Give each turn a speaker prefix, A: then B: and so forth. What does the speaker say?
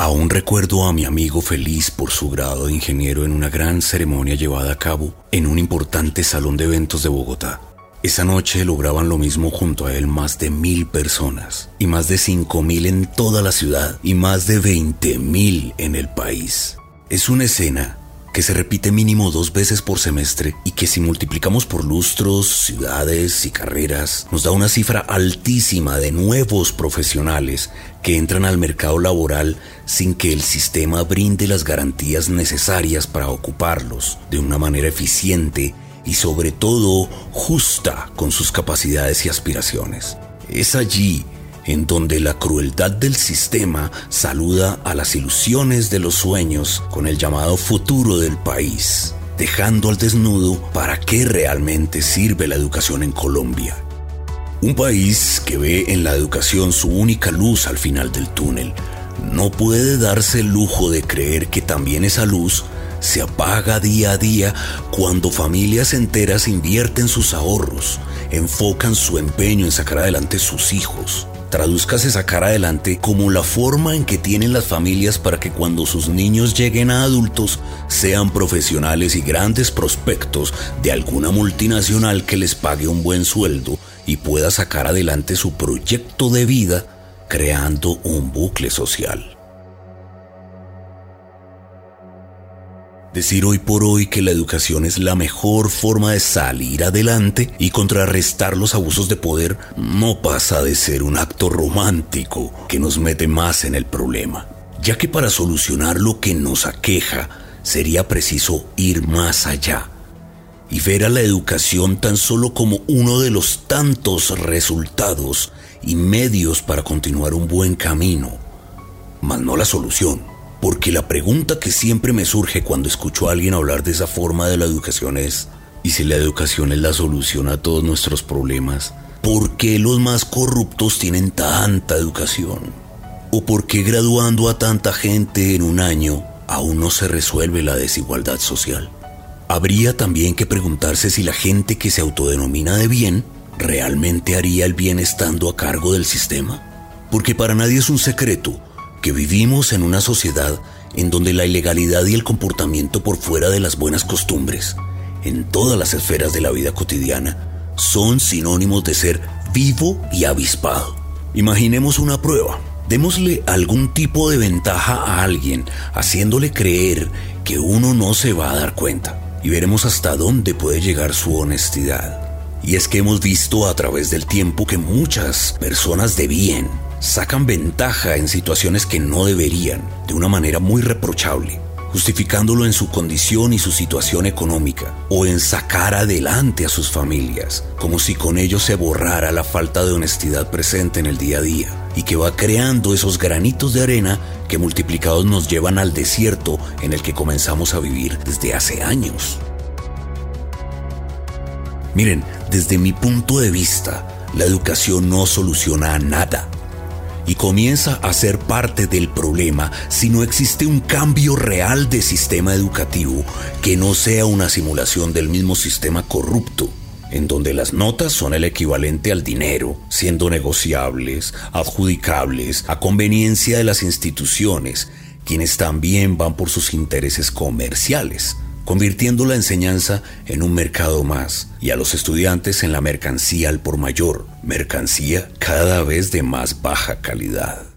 A: Aún recuerdo a mi amigo feliz por su grado de ingeniero en una gran ceremonia llevada a cabo en un importante salón de eventos de Bogotá. Esa noche lograban lo mismo junto a él más de mil personas y más de cinco mil en toda la ciudad y más de veinte mil en el país. Es una escena que se repite mínimo dos veces por semestre y que si multiplicamos por lustros, ciudades y carreras, nos da una cifra altísima de nuevos profesionales que entran al mercado laboral sin que el sistema brinde las garantías necesarias para ocuparlos de una manera eficiente y sobre todo justa con sus capacidades y aspiraciones. Es allí en donde la crueldad del sistema saluda a las ilusiones de los sueños con el llamado futuro del país, dejando al desnudo para qué realmente sirve la educación en Colombia. Un país que ve en la educación su única luz al final del túnel, no puede darse el lujo de creer que también esa luz se apaga día a día cuando familias enteras invierten sus ahorros, enfocan su empeño en sacar adelante sus hijos, traduzcase sacar adelante como la forma en que tienen las familias para que cuando sus niños lleguen a adultos sean profesionales y grandes prospectos de alguna multinacional que les pague un buen sueldo y pueda sacar adelante su proyecto de vida creando un bucle social. Decir hoy por hoy que la educación es la mejor forma de salir adelante y contrarrestar los abusos de poder no pasa de ser un acto romántico que nos mete más en el problema, ya que para solucionar lo que nos aqueja sería preciso ir más allá y ver a la educación tan solo como uno de los tantos resultados y medios para continuar un buen camino, mas no la solución. Porque la pregunta que siempre me surge cuando escucho a alguien hablar de esa forma de la educación es, ¿y si la educación es la solución a todos nuestros problemas? ¿Por qué los más corruptos tienen tanta educación? ¿O por qué graduando a tanta gente en un año aún no se resuelve la desigualdad social? Habría también que preguntarse si la gente que se autodenomina de bien realmente haría el bien estando a cargo del sistema. Porque para nadie es un secreto que vivimos en una sociedad en donde la ilegalidad y el comportamiento por fuera de las buenas costumbres, en todas las esferas de la vida cotidiana, son sinónimos de ser vivo y avispado. Imaginemos una prueba. Démosle algún tipo de ventaja a alguien, haciéndole creer que uno no se va a dar cuenta, y veremos hasta dónde puede llegar su honestidad. Y es que hemos visto a través del tiempo que muchas personas de bien sacan ventaja en situaciones que no deberían, de una manera muy reprochable, justificándolo en su condición y su situación económica, o en sacar adelante a sus familias, como si con ello se borrara la falta de honestidad presente en el día a día, y que va creando esos granitos de arena que multiplicados nos llevan al desierto en el que comenzamos a vivir desde hace años. Miren, desde mi punto de vista, la educación no soluciona nada y comienza a ser parte del problema si no existe un cambio real de sistema educativo que no sea una simulación del mismo sistema corrupto, en donde las notas son el equivalente al dinero, siendo negociables, adjudicables, a conveniencia de las instituciones, quienes también van por sus intereses comerciales convirtiendo la enseñanza en un mercado más y a los estudiantes en la mercancía al por mayor, mercancía cada vez de más baja calidad.